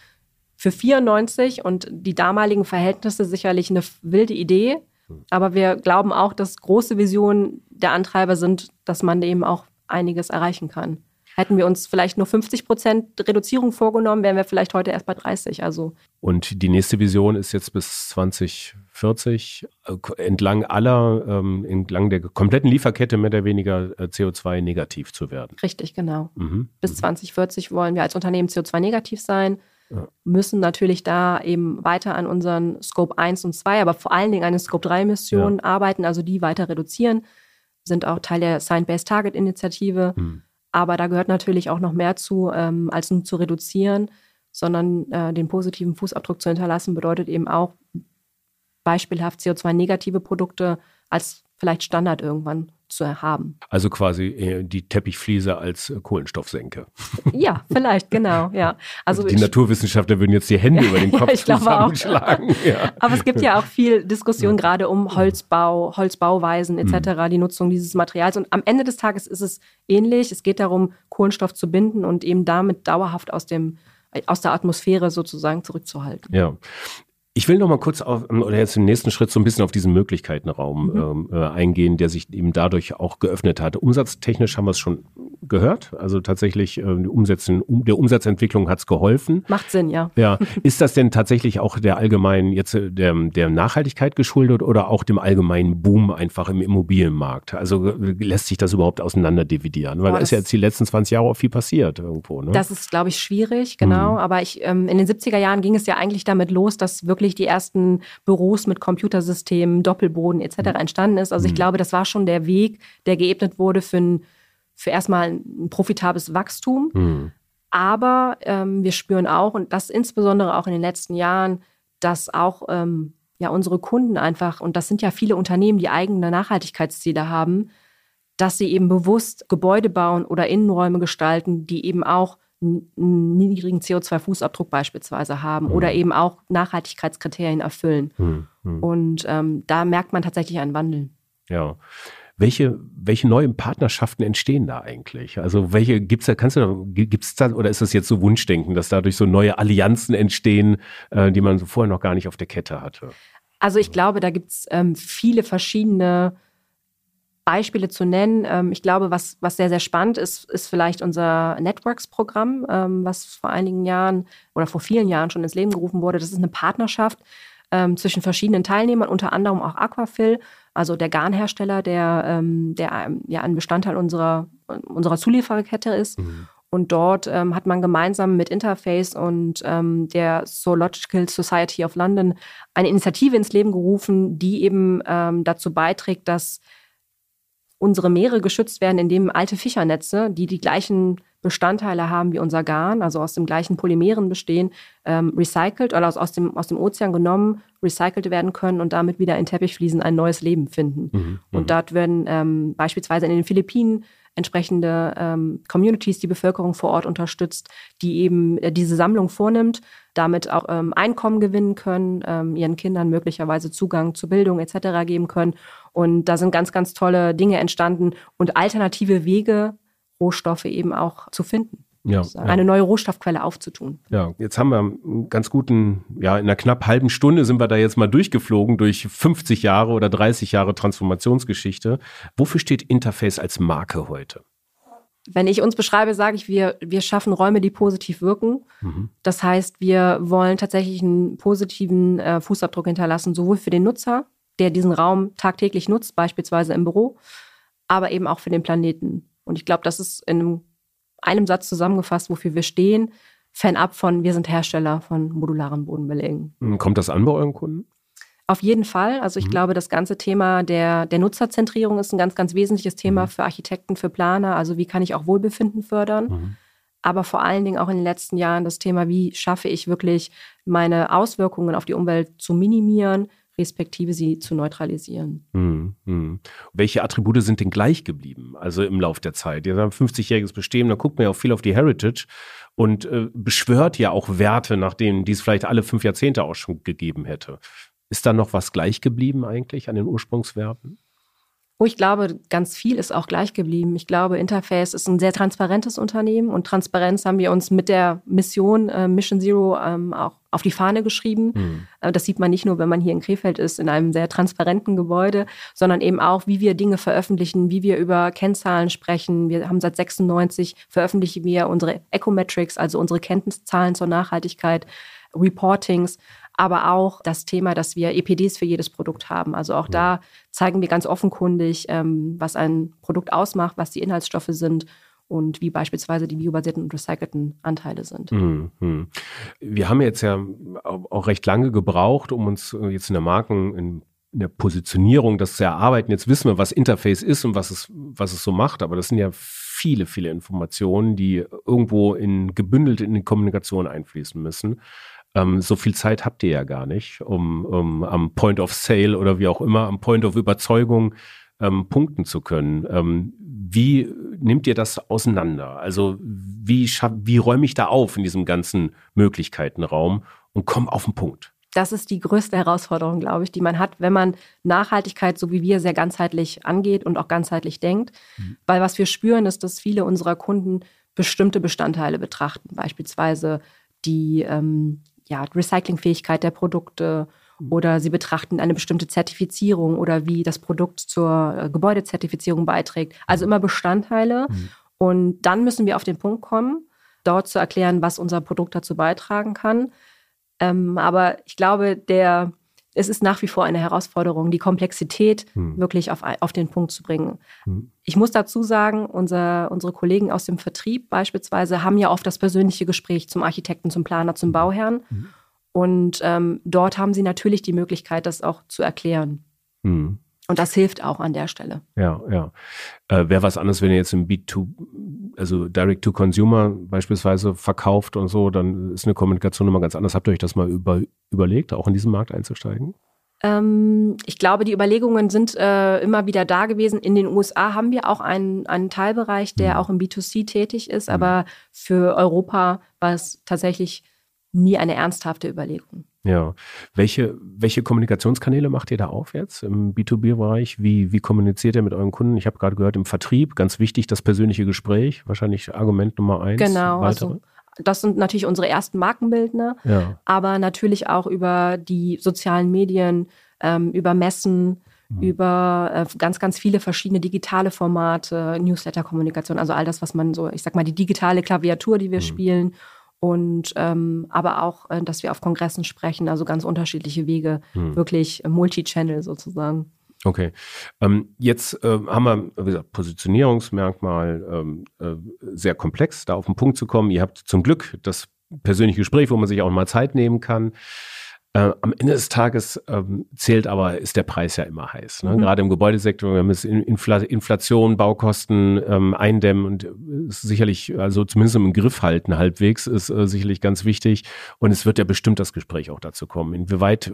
für 94 und die damaligen Verhältnisse sicherlich eine wilde Idee. Mhm. Aber wir glauben auch, dass große Visionen der Antreiber sind, dass man eben auch einiges erreichen kann. Hätten wir uns vielleicht nur 50 Prozent Reduzierung vorgenommen, wären wir vielleicht heute erst bei 30. Also. Und die nächste Vision ist jetzt bis 2040 äh, entlang aller, ähm, entlang der kompletten Lieferkette mehr oder weniger äh, CO2 negativ zu werden. Richtig, genau. Mhm. Bis 2040 mhm. wollen wir als Unternehmen CO2 negativ sein. Ja. Müssen natürlich da eben weiter an unseren Scope 1 und 2, aber vor allen Dingen an den Scope 3 Missionen ja. arbeiten, also die weiter reduzieren. Sind auch Teil der Science-Based Target Initiative. Mhm aber da gehört natürlich auch noch mehr zu, ähm, als nur zu reduzieren, sondern äh, den positiven Fußabdruck zu hinterlassen, bedeutet eben auch beispielhaft CO2-negative Produkte als vielleicht Standard irgendwann zu haben. Also quasi äh, die Teppichfliese als äh, Kohlenstoffsenke. Ja, vielleicht, genau, ja. Also, also die ich, Naturwissenschaftler würden jetzt die Hände über den Kopf ja, zusammenschlagen. Ja. Aber es gibt ja auch viel Diskussion ja. gerade um Holzbau, Holzbauweisen etc., mhm. die Nutzung dieses Materials. Und am Ende des Tages ist es ähnlich. Es geht darum, Kohlenstoff zu binden und eben damit dauerhaft aus dem aus der Atmosphäre sozusagen zurückzuhalten. Ja. Ich will noch mal kurz auf, oder jetzt im nächsten Schritt so ein bisschen auf diesen Möglichkeitenraum mhm. ähm, äh, eingehen, der sich eben dadurch auch geöffnet hat. Umsatztechnisch haben wir es schon gehört. Also tatsächlich, äh, die Umsetzen, um, der Umsatzentwicklung hat es geholfen. Macht Sinn, ja. Ja. Ist das denn tatsächlich auch der allgemeinen, jetzt äh, der, der Nachhaltigkeit geschuldet oder auch dem allgemeinen Boom einfach im Immobilienmarkt? Also äh, lässt sich das überhaupt auseinander dividieren? Weil da ist ja jetzt die letzten 20 Jahre auch viel passiert irgendwo. Ne? Das ist, glaube ich, schwierig, genau. Mhm. Aber ich, ähm, in den 70er Jahren ging es ja eigentlich damit los, dass wirklich wirklich die ersten Büros mit Computersystemen, Doppelboden etc. Mhm. entstanden ist. Also ich mhm. glaube, das war schon der Weg, der geebnet wurde für, ein, für erstmal ein profitables Wachstum. Mhm. Aber ähm, wir spüren auch, und das insbesondere auch in den letzten Jahren, dass auch ähm, ja, unsere Kunden einfach, und das sind ja viele Unternehmen, die eigene Nachhaltigkeitsziele haben, dass sie eben bewusst Gebäude bauen oder Innenräume gestalten, die eben auch einen niedrigen CO2-Fußabdruck beispielsweise haben mhm. oder eben auch Nachhaltigkeitskriterien erfüllen. Mhm. Mhm. Und ähm, da merkt man tatsächlich einen Wandel. Ja. Welche, welche neuen Partnerschaften entstehen da eigentlich? Also welche gibt's da, kannst du gibt's da, oder ist das jetzt so Wunschdenken, dass dadurch so neue Allianzen entstehen, äh, die man so vorher noch gar nicht auf der Kette hatte? Also ich glaube, da gibt's ähm, viele verschiedene Beispiele zu nennen. Ähm, ich glaube, was, was sehr, sehr spannend ist, ist vielleicht unser Networks-Programm, ähm, was vor einigen Jahren oder vor vielen Jahren schon ins Leben gerufen wurde. Das ist eine Partnerschaft ähm, zwischen verschiedenen Teilnehmern, unter anderem auch Aquafil, also der Garnhersteller, der, der ja ein Bestandteil unserer, unserer Zuliefererkette ist. Mhm. Und dort ähm, hat man gemeinsam mit Interface und ähm, der Zoological Society of London eine Initiative ins Leben gerufen, die eben ähm, dazu beiträgt, dass unsere Meere geschützt werden, indem alte Fischernetze, die die gleichen Bestandteile haben wie unser Garn, also aus dem gleichen Polymeren bestehen, ähm, recycelt oder aus, aus, dem, aus dem Ozean genommen, recycelt werden können und damit wieder in Teppichfliesen ein neues Leben finden. Mhm, mhm. und dort werden ähm, beispielsweise in den Philippinen entsprechende ähm, Communities, die Bevölkerung vor Ort unterstützt, die eben äh, diese Sammlung vornimmt, damit auch ähm, Einkommen gewinnen können, ähm, ihren Kindern möglicherweise Zugang zu Bildung etc. geben können Und da sind ganz, ganz tolle Dinge entstanden und alternative Wege, Rohstoffe eben auch zu finden. Ja, eine neue Rohstoffquelle aufzutun. Ja, jetzt haben wir einen ganz guten, ja, in einer knapp halben Stunde sind wir da jetzt mal durchgeflogen durch 50 Jahre oder 30 Jahre Transformationsgeschichte. Wofür steht Interface als Marke heute? Wenn ich uns beschreibe, sage ich, wir, wir schaffen Räume, die positiv wirken. Mhm. Das heißt, wir wollen tatsächlich einen positiven äh, Fußabdruck hinterlassen, sowohl für den Nutzer, der diesen Raum tagtäglich nutzt, beispielsweise im Büro, aber eben auch für den Planeten. Und ich glaube, das ist in einem einem Satz zusammengefasst, wofür wir stehen, fernab von, wir sind Hersteller von modularen Bodenbelägen. Hm, kommt das an bei euren Kunden? Auf jeden Fall. Also ich mhm. glaube, das ganze Thema der, der Nutzerzentrierung ist ein ganz, ganz wesentliches Thema mhm. für Architekten, für Planer. Also wie kann ich auch Wohlbefinden fördern? Mhm. Aber vor allen Dingen auch in den letzten Jahren das Thema, wie schaffe ich wirklich meine Auswirkungen auf die Umwelt zu minimieren, respektive sie zu neutralisieren. Hm, hm. Welche Attribute sind denn gleich geblieben, also im Lauf der Zeit? Ihr habt 50-jähriges Bestehen, da guckt man ja auch viel auf die Heritage und äh, beschwört ja auch Werte, nach denen die es vielleicht alle fünf Jahrzehnte auch schon gegeben hätte. Ist da noch was gleich geblieben eigentlich an den Ursprungswerten? Oh, ich glaube, ganz viel ist auch gleich geblieben. Ich glaube, Interface ist ein sehr transparentes Unternehmen und Transparenz haben wir uns mit der Mission äh, Mission Zero ähm, auch auf die Fahne geschrieben. Mhm. Äh, das sieht man nicht nur, wenn man hier in Krefeld ist, in einem sehr transparenten Gebäude, sondern eben auch, wie wir Dinge veröffentlichen, wie wir über Kennzahlen sprechen. Wir haben seit 96 veröffentlichen wir unsere Ecometrics, also unsere Kenntniszahlen zur Nachhaltigkeit, Reportings aber auch das Thema, dass wir EPDs für jedes Produkt haben. Also auch da zeigen wir ganz offenkundig, ähm, was ein Produkt ausmacht, was die Inhaltsstoffe sind und wie beispielsweise die biobasierten und recycelten Anteile sind. Mhm. Wir haben jetzt ja auch recht lange gebraucht, um uns jetzt in der Marken, in in der Positionierung das zu erarbeiten. Jetzt wissen wir, was Interface ist und was es, was es so macht, aber das sind ja viele, viele Informationen, die irgendwo in gebündelt in die Kommunikation einfließen müssen. Ähm, so viel Zeit habt ihr ja gar nicht, um, um am Point of Sale oder wie auch immer, am Point of Überzeugung ähm, punkten zu können. Ähm, wie nimmt ihr das auseinander? Also wie, wie räume ich da auf in diesem ganzen Möglichkeitenraum und komme auf den Punkt? Das ist die größte Herausforderung, glaube ich, die man hat, wenn man Nachhaltigkeit, so wie wir, sehr ganzheitlich angeht und auch ganzheitlich denkt. Mhm. Weil was wir spüren, ist, dass viele unserer Kunden bestimmte Bestandteile betrachten, beispielsweise die ähm, ja, Recyclingfähigkeit der Produkte mhm. oder sie betrachten eine bestimmte Zertifizierung oder wie das Produkt zur äh, Gebäudezertifizierung beiträgt. Also immer Bestandteile. Mhm. Und dann müssen wir auf den Punkt kommen, dort zu erklären, was unser Produkt dazu beitragen kann. Ähm, aber ich glaube, der, es ist nach wie vor eine Herausforderung, die Komplexität hm. wirklich auf, auf den Punkt zu bringen. Hm. Ich muss dazu sagen, unser, unsere Kollegen aus dem Vertrieb beispielsweise haben ja oft das persönliche Gespräch zum Architekten, zum Planer, zum Bauherrn. Hm. Und ähm, dort haben sie natürlich die Möglichkeit, das auch zu erklären. Und das hilft auch an der Stelle. Ja, ja. Äh, Wäre was anderes, wenn ihr jetzt im B2, also Direct to Consumer beispielsweise verkauft und so, dann ist eine Kommunikation immer ganz anders. Habt ihr euch das mal über, überlegt, auch in diesen Markt einzusteigen? Ähm, ich glaube, die Überlegungen sind äh, immer wieder da gewesen. In den USA haben wir auch einen, einen Teilbereich, der mhm. auch im B2C tätig ist, mhm. aber für Europa war es tatsächlich nie eine ernsthafte Überlegung. Ja. Welche, welche Kommunikationskanäle macht ihr da auf jetzt im B2B-Bereich? Wie, wie kommuniziert ihr mit euren Kunden? Ich habe gerade gehört, im Vertrieb, ganz wichtig, das persönliche Gespräch, wahrscheinlich Argument Nummer eins. Genau. Also das sind natürlich unsere ersten Markenbildner, ja. aber natürlich auch über die sozialen Medien, ähm, über Messen, mhm. über äh, ganz, ganz viele verschiedene digitale Formate, Newsletter-Kommunikation, also all das, was man so, ich sag mal, die digitale Klaviatur, die wir mhm. spielen und ähm, aber auch, äh, dass wir auf Kongressen sprechen, also ganz unterschiedliche Wege, hm. wirklich Multi-Channel sozusagen. Okay. Ähm, jetzt äh, haben wir, wie gesagt, Positionierungsmerkmal ähm, äh, sehr komplex, da auf den Punkt zu kommen. Ihr habt zum Glück das persönliche Gespräch, wo man sich auch mal Zeit nehmen kann. Äh, am Ende des Tages ähm, zählt aber, ist der Preis ja immer heiß. Ne? Mhm. Gerade im Gebäudesektor, wir es Infl Inflation, Baukosten ähm, eindämmen und äh, ist sicherlich, also zumindest im Griff halten halbwegs, ist äh, sicherlich ganz wichtig. Und es wird ja bestimmt das Gespräch auch dazu kommen. Inwieweit äh,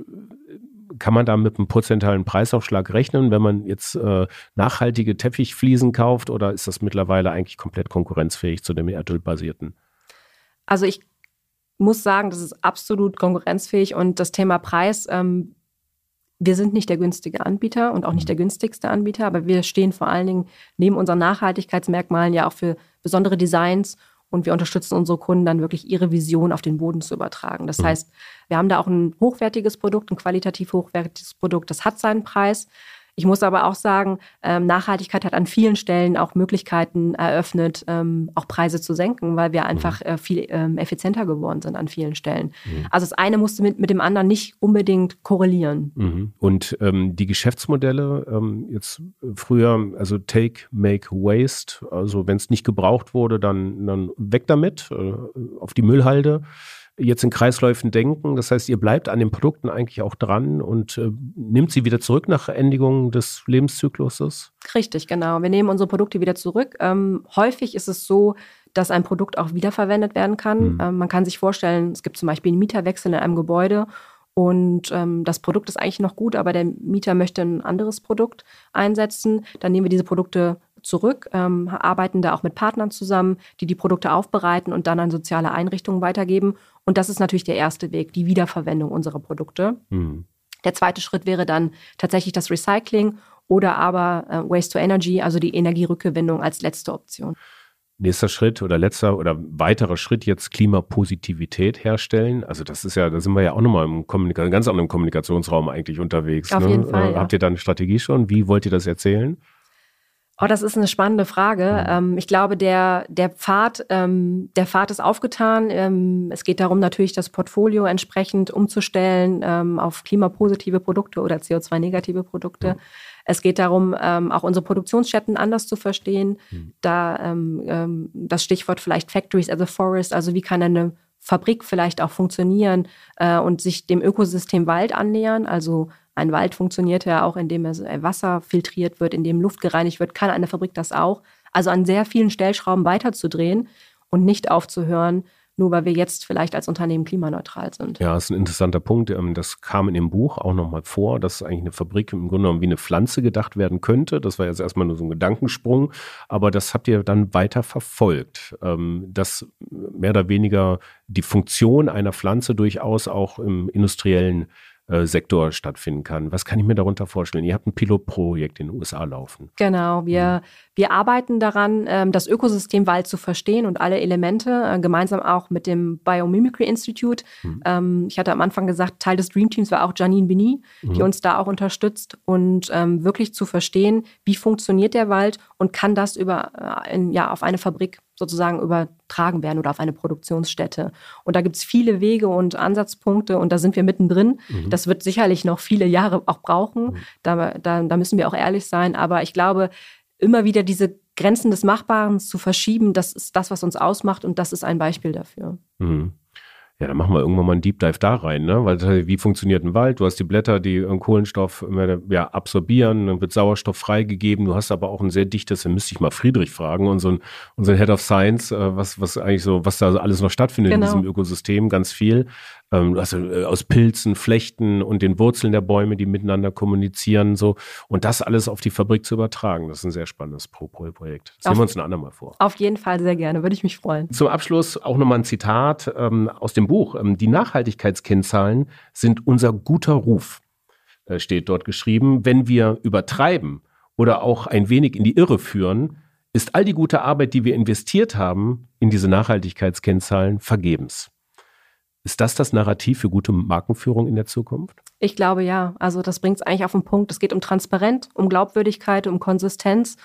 kann man da mit einem prozentualen Preisaufschlag rechnen, wenn man jetzt äh, nachhaltige Teppichfliesen kauft oder ist das mittlerweile eigentlich komplett konkurrenzfähig zu dem erdölbasierten? Also ich muss sagen, das ist absolut konkurrenzfähig und das Thema Preis ähm, wir sind nicht der günstige Anbieter und auch nicht der günstigste Anbieter, aber wir stehen vor allen Dingen neben unseren Nachhaltigkeitsmerkmalen ja auch für besondere Designs und wir unterstützen unsere Kunden dann wirklich ihre Vision auf den Boden zu übertragen. Das mhm. heißt, wir haben da auch ein hochwertiges Produkt, ein qualitativ hochwertiges Produkt, das hat seinen Preis. Ich muss aber auch sagen, ähm, Nachhaltigkeit hat an vielen Stellen auch Möglichkeiten eröffnet, ähm, auch Preise zu senken, weil wir einfach mhm. äh, viel ähm, effizienter geworden sind an vielen Stellen. Mhm. Also das eine musste mit, mit dem anderen nicht unbedingt korrelieren. Mhm. Und ähm, die Geschäftsmodelle, ähm, jetzt früher, also Take, Make, Waste, also wenn es nicht gebraucht wurde, dann, dann weg damit, äh, auf die Müllhalde jetzt in Kreisläufen denken. Das heißt, ihr bleibt an den Produkten eigentlich auch dran und äh, nimmt sie wieder zurück nach Endigung des Lebenszykluses? Richtig, genau. Wir nehmen unsere Produkte wieder zurück. Ähm, häufig ist es so, dass ein Produkt auch wiederverwendet werden kann. Mhm. Ähm, man kann sich vorstellen, es gibt zum Beispiel einen Mieterwechsel in einem Gebäude und ähm, das Produkt ist eigentlich noch gut, aber der Mieter möchte ein anderes Produkt einsetzen. Dann nehmen wir diese Produkte zurück, ähm, arbeiten da auch mit Partnern zusammen, die die Produkte aufbereiten und dann an soziale Einrichtungen weitergeben. Und das ist natürlich der erste Weg, die Wiederverwendung unserer Produkte. Mhm. Der zweite Schritt wäre dann tatsächlich das Recycling oder aber äh, Waste to Energy, also die Energierückgewinnung als letzte Option. Nächster Schritt oder letzter oder weiterer Schritt jetzt Klimapositivität herstellen. Also das ist ja, da sind wir ja auch nochmal im Kommunika ganz anderen Kommunikationsraum eigentlich unterwegs. Auf ne? jeden Fall. Äh, habt ihr da eine Strategie schon? Wie wollt ihr das erzählen? Oh, das ist eine spannende Frage. Mhm. Ähm, ich glaube, der, der, Pfad, ähm, der Pfad ist aufgetan. Ähm, es geht darum, natürlich das Portfolio entsprechend umzustellen ähm, auf klimapositive Produkte oder CO2-negative Produkte. Mhm. Es geht darum, ähm, auch unsere Produktionsstätten anders zu verstehen. Mhm. Da ähm, das Stichwort vielleicht Factories as a Forest, also wie kann eine Fabrik vielleicht auch funktionieren äh, und sich dem Ökosystem Wald annähern, also ein Wald funktioniert ja auch, indem er Wasser filtriert wird, indem Luft gereinigt wird, kann eine Fabrik das auch. Also an sehr vielen Stellschrauben weiterzudrehen und nicht aufzuhören, nur weil wir jetzt vielleicht als Unternehmen klimaneutral sind. Ja, das ist ein interessanter Punkt. Ähm, das kam in dem Buch auch nochmal vor, dass eigentlich eine Fabrik im Grunde genommen wie eine Pflanze gedacht werden könnte. Das war jetzt erstmal nur so ein Gedankensprung, aber das habt ihr dann weiter verfolgt, ähm, dass mehr oder weniger die Funktion einer Pflanze durchaus auch im industriellen äh, Sektor stattfinden kann. Was kann ich mir darunter vorstellen? Ihr habt ein Pilotprojekt in den USA laufen. Genau, wir, mhm. Wir arbeiten daran, ähm, das Ökosystem Wald zu verstehen und alle Elemente, äh, gemeinsam auch mit dem Biomimicry Institute. Mhm. Ähm, ich hatte am Anfang gesagt, Teil des Dream Teams war auch Janine Bini, die mhm. uns da auch unterstützt und ähm, wirklich zu verstehen, wie funktioniert der Wald und kann das über, äh, ja, auf eine Fabrik sozusagen übertragen werden oder auf eine Produktionsstätte. Und da gibt es viele Wege und Ansatzpunkte und da sind wir mittendrin. Mhm. Das wird sicherlich noch viele Jahre auch brauchen. Mhm. Da, da, da müssen wir auch ehrlich sein. Aber ich glaube, immer wieder diese Grenzen des Machbaren zu verschieben, das ist das, was uns ausmacht und das ist ein Beispiel dafür. Mhm. Ja, dann machen wir irgendwann mal einen Deep Dive da rein, ne? Weil wie funktioniert ein Wald? Du hast die Blätter, die Kohlenstoff ja, absorbieren, dann wird Sauerstoff freigegeben. Du hast aber auch ein sehr dichtes, da müsste ich mal Friedrich fragen, unseren, unseren Head of Science, äh, was, was eigentlich so, was da alles noch stattfindet genau. in diesem Ökosystem, ganz viel. Ähm, hast äh, aus Pilzen, Flechten und den Wurzeln der Bäume, die miteinander kommunizieren, so. Und das alles auf die Fabrik zu übertragen, das ist ein sehr spannendes Propol-Projekt. Das auf, nehmen wir uns ein andermal vor. Auf jeden Fall sehr gerne, würde ich mich freuen. Zum Abschluss auch nochmal ein Zitat ähm, aus dem Buch. Ähm, die Nachhaltigkeitskennzahlen sind unser guter Ruf, äh, steht dort geschrieben. Wenn wir übertreiben oder auch ein wenig in die Irre führen, ist all die gute Arbeit, die wir investiert haben in diese Nachhaltigkeitskennzahlen, vergebens. Ist das das Narrativ für gute Markenführung in der Zukunft? Ich glaube ja. Also das bringt es eigentlich auf den Punkt. Es geht um Transparenz, um Glaubwürdigkeit, um Konsistenz.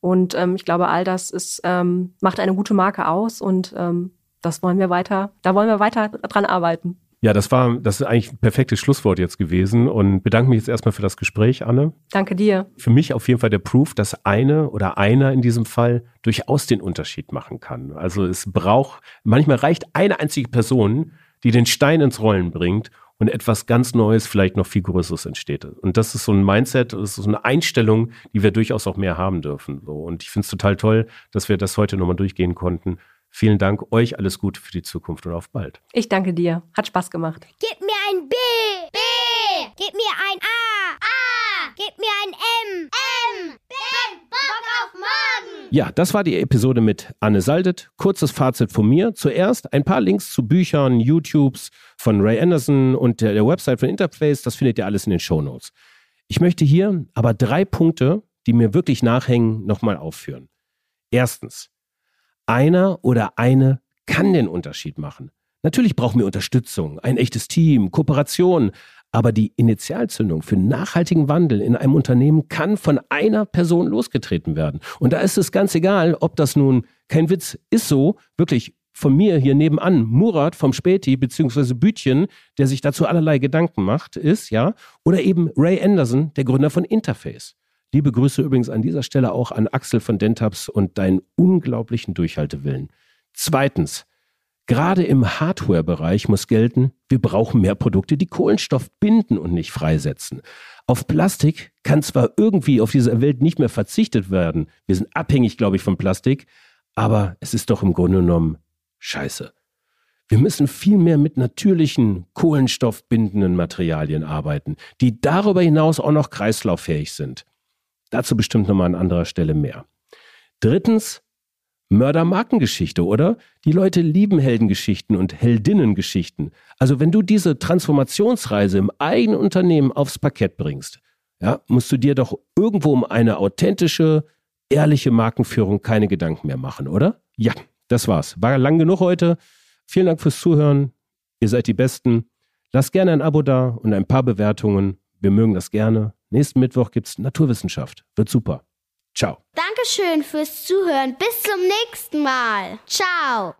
Und ähm, ich glaube, all das ist, ähm, macht eine gute Marke aus und ähm, das wollen wir weiter, da wollen wir weiter dran arbeiten. Ja, das war, das ist eigentlich ein perfektes Schlusswort jetzt gewesen und bedanke mich jetzt erstmal für das Gespräch, Anne. Danke dir. Für mich auf jeden Fall der Proof, dass eine oder einer in diesem Fall durchaus den Unterschied machen kann. Also es braucht, manchmal reicht eine einzige Person, die den Stein ins Rollen bringt und etwas ganz Neues, vielleicht noch viel Größeres entsteht. Und das ist so ein Mindset, das ist so eine Einstellung, die wir durchaus auch mehr haben dürfen. Und ich finde es total toll, dass wir das heute nochmal durchgehen konnten. Vielen Dank euch, alles Gute für die Zukunft und auf bald. Ich danke dir, hat Spaß gemacht. Gib mir ein B, B, gib mir ein A, A, gib mir ein M, M, Ben, Bock auf morgen. Ja, das war die Episode mit Anne Saldet. Kurzes Fazit von mir. Zuerst ein paar Links zu Büchern, YouTubes von Ray Anderson und der, der Website von Interface. Das findet ihr alles in den Show Notes. Ich möchte hier aber drei Punkte, die mir wirklich nachhängen, nochmal aufführen. Erstens, einer oder eine kann den Unterschied machen. Natürlich brauchen wir Unterstützung, ein echtes Team, Kooperation, aber die Initialzündung für nachhaltigen Wandel in einem Unternehmen kann von einer Person losgetreten werden. Und da ist es ganz egal, ob das nun, kein Witz, ist so, wirklich von mir hier nebenan, Murat vom Späti beziehungsweise Bütchen, der sich dazu allerlei Gedanken macht, ist, ja, oder eben Ray Anderson, der Gründer von Interface. Liebe Grüße übrigens an dieser Stelle auch an Axel von Dentabs und deinen unglaublichen Durchhaltewillen. Zweitens, Gerade im Hardware-Bereich muss gelten, wir brauchen mehr Produkte, die Kohlenstoff binden und nicht freisetzen. Auf Plastik kann zwar irgendwie auf dieser Welt nicht mehr verzichtet werden. Wir sind abhängig, glaube ich, von Plastik, aber es ist doch im Grunde genommen scheiße. Wir müssen viel mehr mit natürlichen, kohlenstoffbindenden Materialien arbeiten, die darüber hinaus auch noch kreislauffähig sind. Dazu bestimmt nochmal an anderer Stelle mehr. Drittens, Mördermarkengeschichte, oder? Die Leute lieben Heldengeschichten und Heldinnengeschichten. Also wenn du diese Transformationsreise im eigenen Unternehmen aufs Parkett bringst, ja, musst du dir doch irgendwo um eine authentische, ehrliche Markenführung keine Gedanken mehr machen, oder? Ja, das war's. War lang genug heute. Vielen Dank fürs Zuhören. Ihr seid die Besten. Lasst gerne ein Abo da und ein paar Bewertungen. Wir mögen das gerne. Nächsten Mittwoch gibt's Naturwissenschaft. Wird super. Ciao. Dankeschön fürs Zuhören. Bis zum nächsten Mal. Ciao.